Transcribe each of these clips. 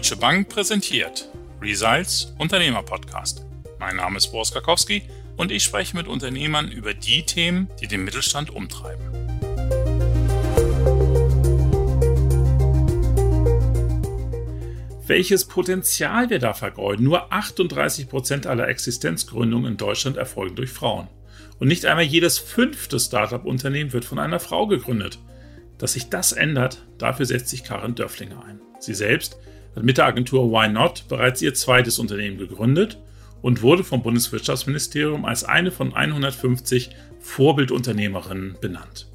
Deutsche Bank präsentiert Results Unternehmer Podcast. Mein Name ist Boris Karkowski und ich spreche mit Unternehmern über die Themen, die den Mittelstand umtreiben. Welches Potenzial wir da vergeuden. Nur 38 Prozent aller Existenzgründungen in Deutschland erfolgen durch Frauen. Und nicht einmal jedes fünfte Startup-Unternehmen wird von einer Frau gegründet. Dass sich das ändert, dafür setzt sich Karin Dörflinger ein. Sie selbst hat mit der Agentur Why Not bereits ihr zweites Unternehmen gegründet und wurde vom Bundeswirtschaftsministerium als eine von 150 Vorbildunternehmerinnen benannt.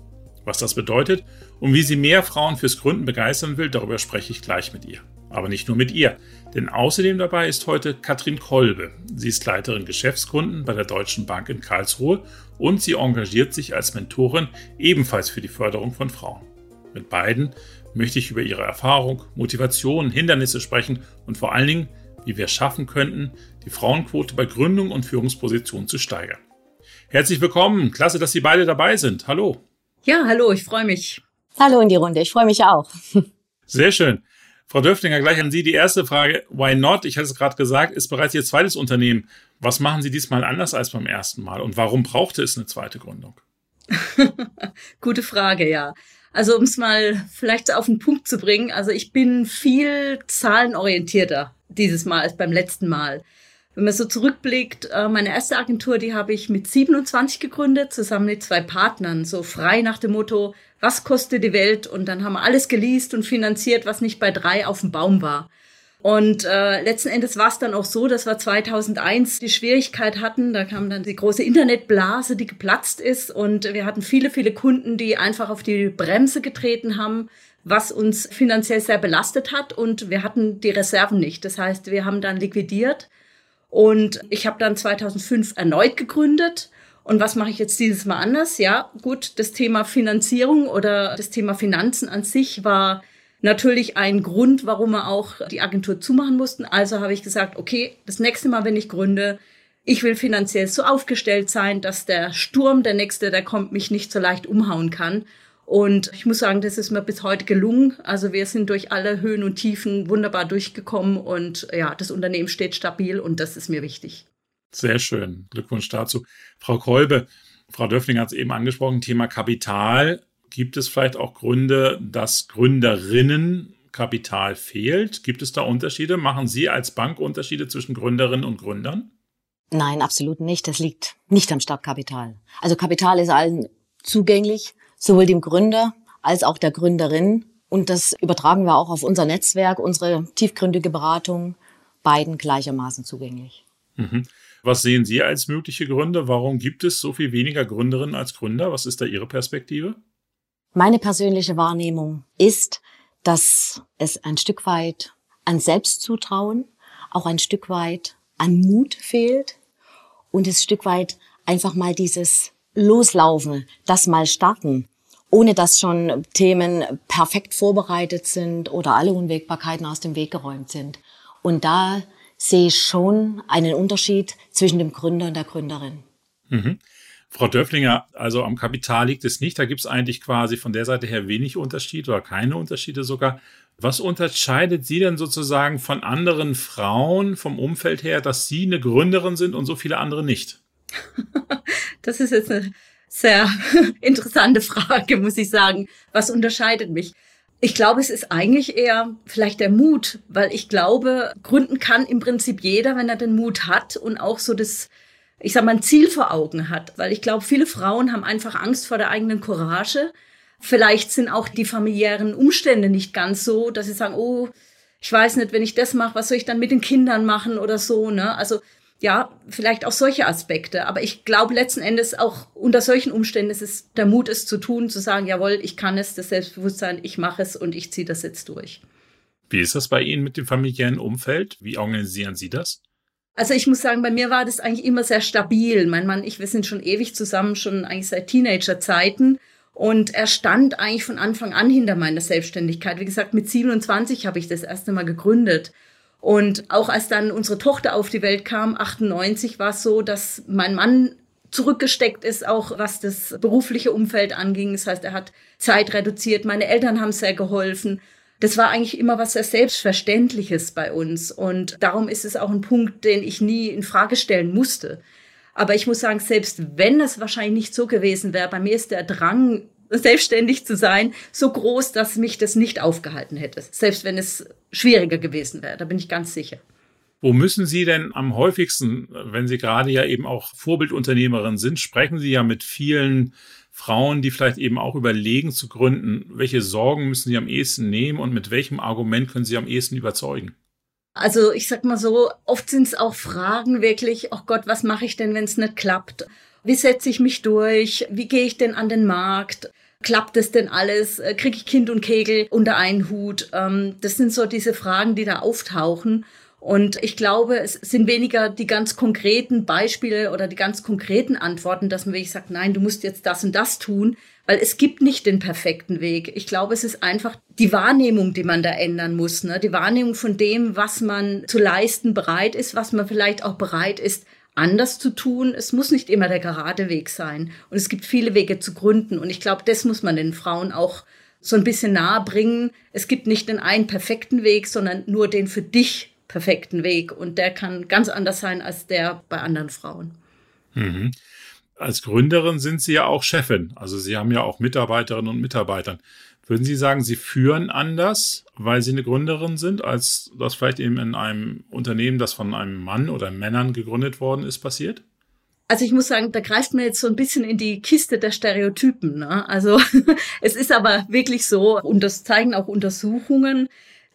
Was das bedeutet und wie sie mehr Frauen fürs Gründen begeistern will, darüber spreche ich gleich mit ihr. Aber nicht nur mit ihr, denn außerdem dabei ist heute Katrin Kolbe. Sie ist Leiterin Geschäftskunden bei der Deutschen Bank in Karlsruhe und sie engagiert sich als Mentorin ebenfalls für die Förderung von Frauen. Mit beiden möchte ich über ihre Erfahrung, Motivation, Hindernisse sprechen und vor allen Dingen, wie wir es schaffen könnten, die Frauenquote bei Gründung und Führungspositionen zu steigern. Herzlich willkommen, klasse, dass Sie beide dabei sind. Hallo. Ja, hallo, ich freue mich. Hallo in die Runde, ich freue mich auch. Sehr schön. Frau Döflinger, gleich an Sie die erste Frage. Why not? Ich hatte es gerade gesagt, ist bereits Ihr zweites Unternehmen. Was machen Sie diesmal anders als beim ersten Mal und warum brauchte es eine zweite Gründung? Gute Frage, ja. Also um es mal vielleicht auf den Punkt zu bringen, also ich bin viel zahlenorientierter dieses Mal als beim letzten Mal. Wenn man so zurückblickt, äh, meine erste Agentur, die habe ich mit 27 gegründet, zusammen mit zwei Partnern, so frei nach dem Motto, was kostet die Welt? Und dann haben wir alles geleast und finanziert, was nicht bei drei auf dem Baum war. Und äh, letzten Endes war es dann auch so, dass wir 2001 die Schwierigkeit hatten. Da kam dann die große Internetblase, die geplatzt ist. Und wir hatten viele, viele Kunden, die einfach auf die Bremse getreten haben, was uns finanziell sehr belastet hat. Und wir hatten die Reserven nicht. Das heißt, wir haben dann liquidiert. Und ich habe dann 2005 erneut gegründet. Und was mache ich jetzt dieses Mal anders? Ja, gut, das Thema Finanzierung oder das Thema Finanzen an sich war natürlich ein Grund, warum wir auch die Agentur zumachen mussten. Also habe ich gesagt, okay, das nächste Mal, wenn ich gründe, ich will finanziell so aufgestellt sein, dass der Sturm, der nächste, der kommt, mich nicht so leicht umhauen kann. Und ich muss sagen, das ist mir bis heute gelungen. Also wir sind durch alle Höhen und Tiefen wunderbar durchgekommen und ja, das Unternehmen steht stabil und das ist mir wichtig. Sehr schön. Glückwunsch dazu. Frau Kolbe, Frau Döffling hat es eben angesprochen, Thema Kapital. Gibt es vielleicht auch Gründe, dass Gründerinnen Kapital fehlt? Gibt es da Unterschiede? Machen Sie als Bank Unterschiede zwischen Gründerinnen und Gründern? Nein, absolut nicht. Das liegt nicht am Startkapital. Also Kapital ist allen zugänglich, sowohl dem Gründer als auch der Gründerin. Und das übertragen wir auch auf unser Netzwerk, unsere tiefgründige Beratung, beiden gleichermaßen zugänglich. Mhm. Was sehen Sie als mögliche Gründe? Warum gibt es so viel weniger Gründerinnen als Gründer? Was ist da Ihre Perspektive? Meine persönliche Wahrnehmung ist, dass es ein Stück weit an Selbstzutrauen, auch ein Stück weit an Mut fehlt und es Stück weit einfach mal dieses Loslaufen, das mal starten, ohne dass schon Themen perfekt vorbereitet sind oder alle Unwägbarkeiten aus dem Weg geräumt sind. Und da sehe ich schon einen Unterschied zwischen dem Gründer und der Gründerin. Mhm. Frau Döfflinger, also am Kapital liegt es nicht. Da gibt es eigentlich quasi von der Seite her wenig Unterschied oder keine Unterschiede sogar. Was unterscheidet Sie denn sozusagen von anderen Frauen vom Umfeld her, dass Sie eine Gründerin sind und so viele andere nicht? Das ist jetzt eine sehr interessante Frage, muss ich sagen. Was unterscheidet mich? Ich glaube, es ist eigentlich eher vielleicht der Mut, weil ich glaube, gründen kann im Prinzip jeder, wenn er den Mut hat und auch so das ich sag mal, ein Ziel vor Augen hat. Weil ich glaube, viele Frauen haben einfach Angst vor der eigenen Courage. Vielleicht sind auch die familiären Umstände nicht ganz so, dass sie sagen, oh, ich weiß nicht, wenn ich das mache, was soll ich dann mit den Kindern machen oder so, ne? Also, ja, vielleicht auch solche Aspekte. Aber ich glaube letzten Endes auch unter solchen Umständen ist es der Mut, es zu tun, zu sagen, jawohl, ich kann es, das Selbstbewusstsein, ich mache es und ich ziehe das jetzt durch. Wie ist das bei Ihnen mit dem familiären Umfeld? Wie organisieren Sie das? Also ich muss sagen, bei mir war das eigentlich immer sehr stabil. Mein Mann, ich, wir sind schon ewig zusammen, schon eigentlich seit Teenagerzeiten. Und er stand eigentlich von Anfang an hinter meiner Selbstständigkeit. Wie gesagt, mit 27 habe ich das erste Mal gegründet. Und auch als dann unsere Tochter auf die Welt kam, 98, war es so, dass mein Mann zurückgesteckt ist, auch was das berufliche Umfeld anging. Das heißt, er hat Zeit reduziert. Meine Eltern haben sehr geholfen. Das war eigentlich immer was sehr Selbstverständliches bei uns. Und darum ist es auch ein Punkt, den ich nie in Frage stellen musste. Aber ich muss sagen, selbst wenn es wahrscheinlich nicht so gewesen wäre, bei mir ist der Drang, selbstständig zu sein, so groß, dass mich das nicht aufgehalten hätte. Selbst wenn es schwieriger gewesen wäre, da bin ich ganz sicher. Wo müssen Sie denn am häufigsten, wenn Sie gerade ja eben auch Vorbildunternehmerin sind, sprechen Sie ja mit vielen Frauen, die vielleicht eben auch überlegen zu gründen, welche Sorgen müssen Sie am ehesten nehmen und mit welchem Argument können Sie am ehesten überzeugen? Also ich sag mal so, oft sind es auch Fragen wirklich, oh Gott, was mache ich denn, wenn es nicht klappt? Wie setze ich mich durch? Wie gehe ich denn an den Markt? Klappt es denn alles? Kriege ich Kind und Kegel unter einen Hut? Ähm, das sind so diese Fragen, die da auftauchen. Und ich glaube, es sind weniger die ganz konkreten Beispiele oder die ganz konkreten Antworten, dass man wirklich sagt, nein, du musst jetzt das und das tun, weil es gibt nicht den perfekten Weg. Ich glaube, es ist einfach die Wahrnehmung, die man da ändern muss, ne? die Wahrnehmung von dem, was man zu leisten bereit ist, was man vielleicht auch bereit ist, anders zu tun. Es muss nicht immer der gerade Weg sein. Und es gibt viele Wege zu gründen. Und ich glaube, das muss man den Frauen auch so ein bisschen nahe bringen. Es gibt nicht den einen perfekten Weg, sondern nur den für dich perfekten Weg. Und der kann ganz anders sein als der bei anderen Frauen. Mhm. Als Gründerin sind Sie ja auch Chefin. Also Sie haben ja auch Mitarbeiterinnen und Mitarbeiter. Würden Sie sagen, Sie führen anders, weil Sie eine Gründerin sind, als das vielleicht eben in einem Unternehmen, das von einem Mann oder Männern gegründet worden ist, passiert? Also ich muss sagen, da greift man jetzt so ein bisschen in die Kiste der Stereotypen. Ne? Also es ist aber wirklich so, und das zeigen auch Untersuchungen,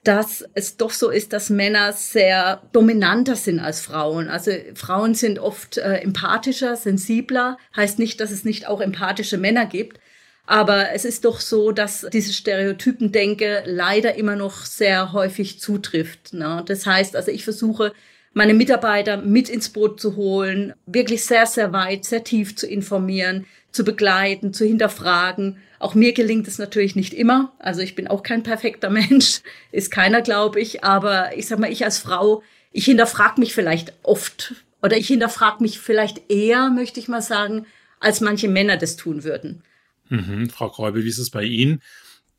dass es doch so ist, dass Männer sehr dominanter sind als Frauen. Also Frauen sind oft äh, empathischer, sensibler. Heißt nicht, dass es nicht auch empathische Männer gibt. Aber es ist doch so, dass diese Stereotypendenke leider immer noch sehr häufig zutrifft. Ne? Das heißt, also ich versuche, meine Mitarbeiter mit ins Boot zu holen, wirklich sehr, sehr weit, sehr tief zu informieren, zu begleiten, zu hinterfragen auch mir gelingt es natürlich nicht immer. Also ich bin auch kein perfekter Mensch, ist keiner, glaube ich. Aber ich sag mal, ich als Frau, ich hinterfrage mich vielleicht oft oder ich hinterfrage mich vielleicht eher, möchte ich mal sagen, als manche Männer das tun würden. Mhm. Frau Kräube, wie ist es bei Ihnen?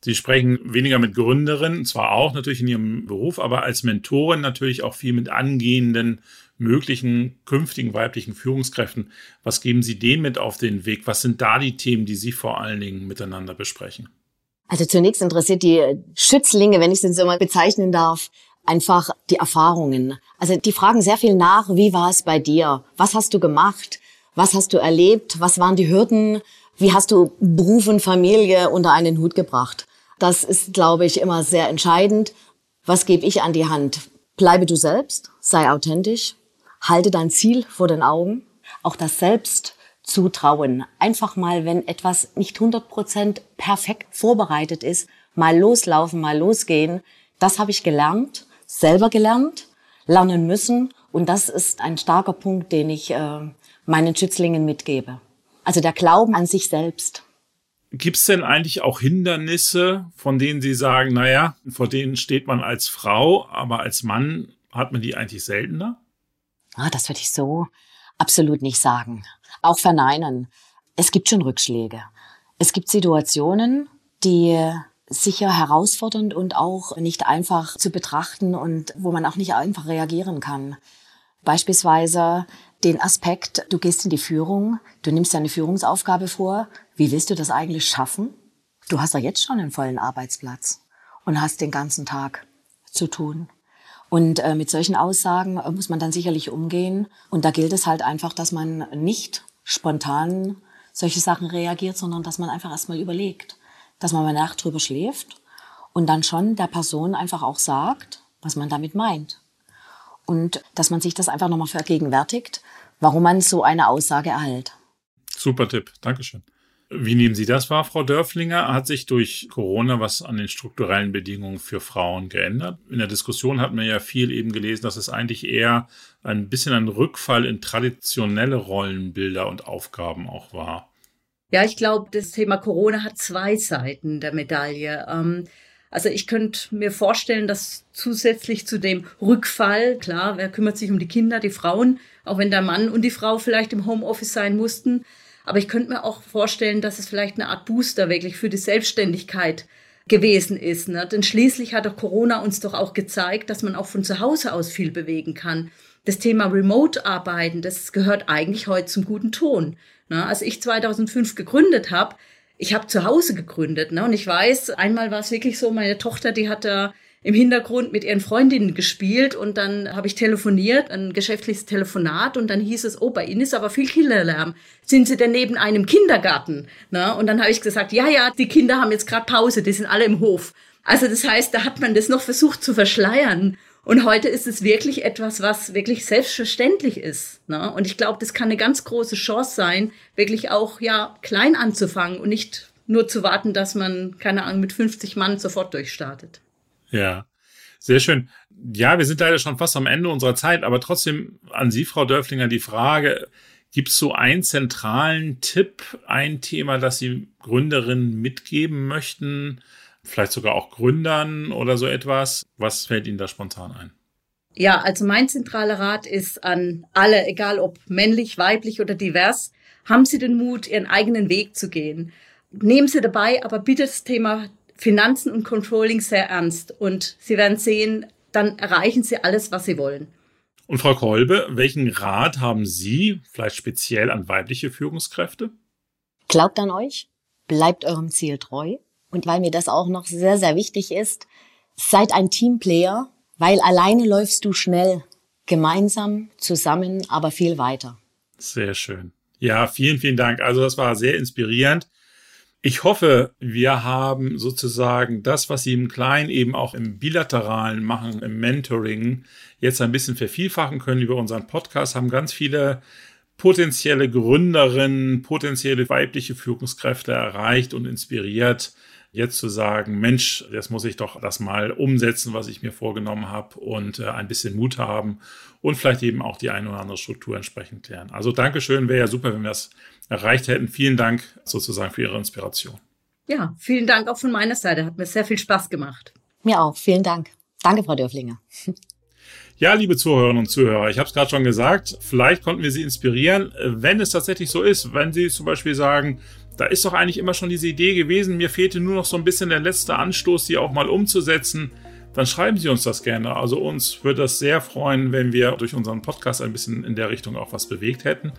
Sie sprechen weniger mit Gründerinnen, zwar auch natürlich in Ihrem Beruf, aber als Mentorin natürlich auch viel mit angehenden möglichen künftigen weiblichen Führungskräften. Was geben Sie denen mit auf den Weg? Was sind da die Themen, die Sie vor allen Dingen miteinander besprechen? Also zunächst interessiert die Schützlinge, wenn ich es so mal bezeichnen darf, einfach die Erfahrungen. Also die fragen sehr viel nach, wie war es bei dir? Was hast du gemacht? Was hast du erlebt? Was waren die Hürden? Wie hast du Beruf und Familie unter einen Hut gebracht? Das ist, glaube ich, immer sehr entscheidend. Was gebe ich an die Hand? Bleibe du selbst, sei authentisch, halte dein Ziel vor den Augen, auch das Selbstzutrauen. Einfach mal, wenn etwas nicht 100% perfekt vorbereitet ist, mal loslaufen, mal losgehen. Das habe ich gelernt, selber gelernt, lernen müssen. Und das ist ein starker Punkt, den ich äh, meinen Schützlingen mitgebe. Also der Glauben an sich selbst. Gibt es denn eigentlich auch Hindernisse, von denen Sie sagen, naja, vor denen steht man als Frau, aber als Mann hat man die eigentlich seltener? Ah, das würde ich so absolut nicht sagen. Auch verneinen. Es gibt schon Rückschläge. Es gibt Situationen, die sicher herausfordernd und auch nicht einfach zu betrachten und wo man auch nicht einfach reagieren kann. Beispielsweise den Aspekt, du gehst in die Führung, du nimmst deine Führungsaufgabe vor. Wie willst du das eigentlich schaffen? Du hast ja jetzt schon einen vollen Arbeitsplatz und hast den ganzen Tag zu tun. Und äh, mit solchen Aussagen äh, muss man dann sicherlich umgehen. Und da gilt es halt einfach, dass man nicht spontan solche Sachen reagiert, sondern dass man einfach erstmal überlegt, dass man mal Nacht drüber schläft und dann schon der Person einfach auch sagt, was man damit meint. Und dass man sich das einfach nochmal vergegenwärtigt, warum man so eine Aussage erhält. Super Tipp, Dankeschön. Wie nehmen Sie das wahr, Frau Dörflinger? Hat sich durch Corona was an den strukturellen Bedingungen für Frauen geändert? In der Diskussion hat man ja viel eben gelesen, dass es eigentlich eher ein bisschen ein Rückfall in traditionelle Rollenbilder und Aufgaben auch war. Ja, ich glaube, das Thema Corona hat zwei Seiten der Medaille. Ähm, also ich könnte mir vorstellen, dass zusätzlich zu dem Rückfall, klar, wer kümmert sich um die Kinder, die Frauen, auch wenn der Mann und die Frau vielleicht im Homeoffice sein mussten, aber ich könnte mir auch vorstellen, dass es vielleicht eine Art Booster wirklich für die Selbstständigkeit gewesen ist. Ne? Denn schließlich hat doch Corona uns doch auch gezeigt, dass man auch von zu Hause aus viel bewegen kann. Das Thema Remote-Arbeiten, das gehört eigentlich heute zum guten Ton. Ne? Als ich 2005 gegründet habe, ich habe zu Hause gegründet. Ne? Und ich weiß, einmal war es wirklich so, meine Tochter, die hat da im Hintergrund mit ihren Freundinnen gespielt und dann habe ich telefoniert, ein geschäftliches Telefonat und dann hieß es, oh, bei Ihnen ist aber viel Kinderlärm. Sind Sie denn neben einem Kindergarten? Na, und dann habe ich gesagt, ja, ja, die Kinder haben jetzt gerade Pause, die sind alle im Hof. Also das heißt, da hat man das noch versucht zu verschleiern. Und heute ist es wirklich etwas, was wirklich selbstverständlich ist. Ne? Und ich glaube, das kann eine ganz große Chance sein, wirklich auch ja klein anzufangen und nicht nur zu warten, dass man, keine Ahnung, mit 50 Mann sofort durchstartet. Ja, sehr schön. Ja, wir sind leider schon fast am Ende unserer Zeit, aber trotzdem an Sie, Frau Dörflinger, die Frage, gibt es so einen zentralen Tipp, ein Thema, das Sie Gründerinnen mitgeben möchten, vielleicht sogar auch Gründern oder so etwas? Was fällt Ihnen da spontan ein? Ja, also mein zentraler Rat ist an alle, egal ob männlich, weiblich oder divers, haben Sie den Mut, Ihren eigenen Weg zu gehen. Nehmen Sie dabei aber bitte das Thema Finanzen und Controlling sehr ernst und Sie werden sehen, dann erreichen Sie alles, was Sie wollen. Und Frau Kolbe, welchen Rat haben Sie vielleicht speziell an weibliche Führungskräfte? Glaubt an euch, bleibt eurem Ziel treu und weil mir das auch noch sehr, sehr wichtig ist, seid ein Teamplayer, weil alleine läufst du schnell, gemeinsam, zusammen, aber viel weiter. Sehr schön. Ja, vielen, vielen Dank. Also das war sehr inspirierend. Ich hoffe, wir haben sozusagen das, was Sie im Kleinen eben auch im Bilateralen machen, im Mentoring, jetzt ein bisschen vervielfachen können über unseren Podcast, haben ganz viele potenzielle Gründerinnen, potenzielle weibliche Führungskräfte erreicht und inspiriert, jetzt zu sagen, Mensch, jetzt muss ich doch das mal umsetzen, was ich mir vorgenommen habe und äh, ein bisschen Mut haben und vielleicht eben auch die eine oder andere Struktur entsprechend klären. Also Dankeschön, wäre ja super, wenn wir das erreicht hätten. Vielen Dank sozusagen für Ihre Inspiration. Ja, vielen Dank auch von meiner Seite. Hat mir sehr viel Spaß gemacht. Mir auch. Vielen Dank. Danke, Frau Dörflinger. Ja, liebe Zuhörerinnen und Zuhörer, ich habe es gerade schon gesagt, vielleicht konnten wir Sie inspirieren, wenn es tatsächlich so ist, wenn Sie zum Beispiel sagen, da ist doch eigentlich immer schon diese Idee gewesen, mir fehlte nur noch so ein bisschen der letzte Anstoß, die auch mal umzusetzen, dann schreiben Sie uns das gerne. Also uns würde das sehr freuen, wenn wir durch unseren Podcast ein bisschen in der Richtung auch was bewegt hätten.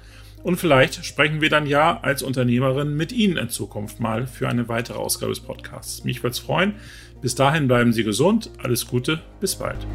Und vielleicht sprechen wir dann ja als Unternehmerin mit Ihnen in Zukunft mal für eine weitere Ausgabe des Podcasts. Mich würde es freuen. Bis dahin bleiben Sie gesund. Alles Gute. Bis bald.